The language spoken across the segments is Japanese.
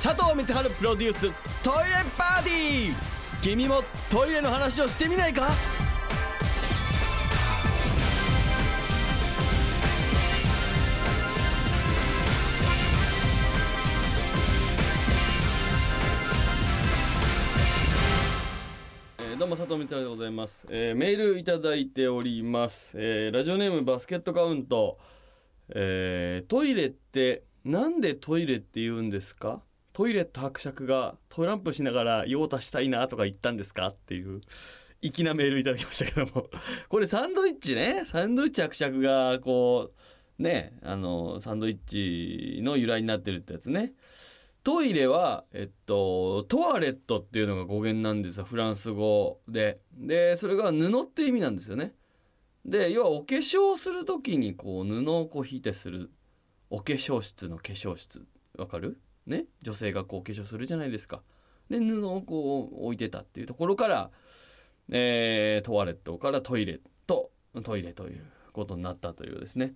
佐藤光春プロデューストイレパーティー。君もトイレの話をしてみないか？えーどうも佐藤光春でございます、えーメールいただいております、えーラジオネームバスケットカウント、えートイレってなんでトイレって言うんですか？トイレット伯爵がトランプしながら用足したいなとか言ったんですか？っていう粋なメールいただきましたけども。これサンドイッチね。サンドイッチ伯爵がこうねあのサンドイッチの由来になってるってやつね。トイレは、えっと、トワレットっていうのが語源なんですよ。フランス語で。でそれが布って意味なんですよね。で要はお化粧する時にこう布をこう引いてする。お化粧室の化粧室。わかる？ね女性がこう化粧するじゃないですか。で布をこう置いてたっていうところから、えートワレットからトイレとトイレということになったというですね。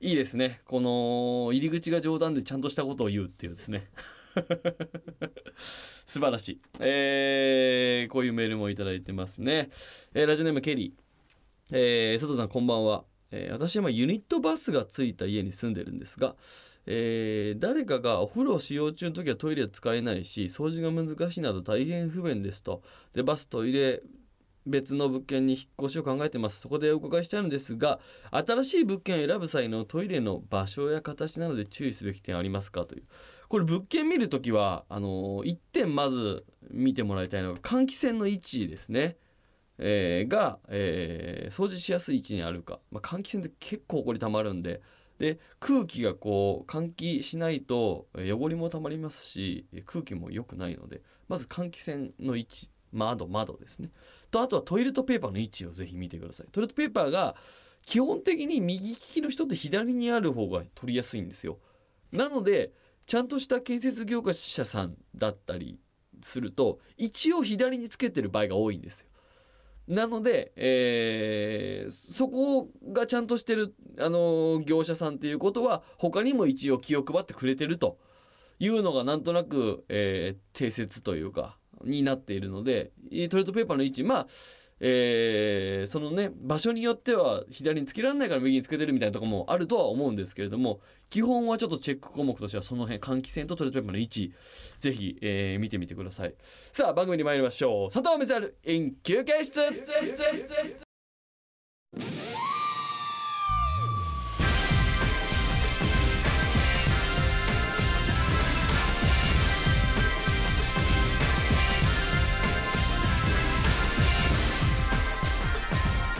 いいですね。この入り口が冗談でちゃんとしたことを言うっていうですね。素晴らしい、えーこういうメールもいいてますね、えーラジオネームケリー、えー佐藤さんこんばんは、え私は今ユニットバスがついた家に住んでるんですが、えー誰かがお風呂使用中の時はトイレ使えないし掃除が難しいなど大変不便ですと。でバストイレ別の物件に引っ越しを考えてます。そこでお伺いしたいのですが新しい物件を選ぶ際のトイレの場所や形などで注意すべき点ありますかという。これ物件見るときはあの1点まず見てもらいたいのが換気扇の位置ですね、えーが、えー掃除しやすい位置にあるか、まあ、換気扇って結構こりたまるんでで空気がこう換気しないと汚れもたまりますし空気も良くないのでまず換気扇の位置窓窓ですね。とあとはトイレットペーパーの位置をぜひ見てください。トイレットペーパーが基本的に右利きの人って左にある方が取りやすいんですよ。なのでちゃんとした建設業者さんだったりすると一応左につけてる場合が多いんですよ。なので、えーそこがちゃんとしてる、あのー業者さんっていうことは他にも一応気を配ってくれてると。いうのがなんとなく、えー定説というかになっているのでトイレットペーパーの位置まあえーそのね場所によっては左につけられないから右につけてるみたいなとこもあるとは思うんですけれども基本はちょっとチェック項目としてはその辺換気扇とトイレットペーパーの位置ぜひ、えー見てみてください。さあ番組に参りましょう。佐藤美猿 in 休憩室。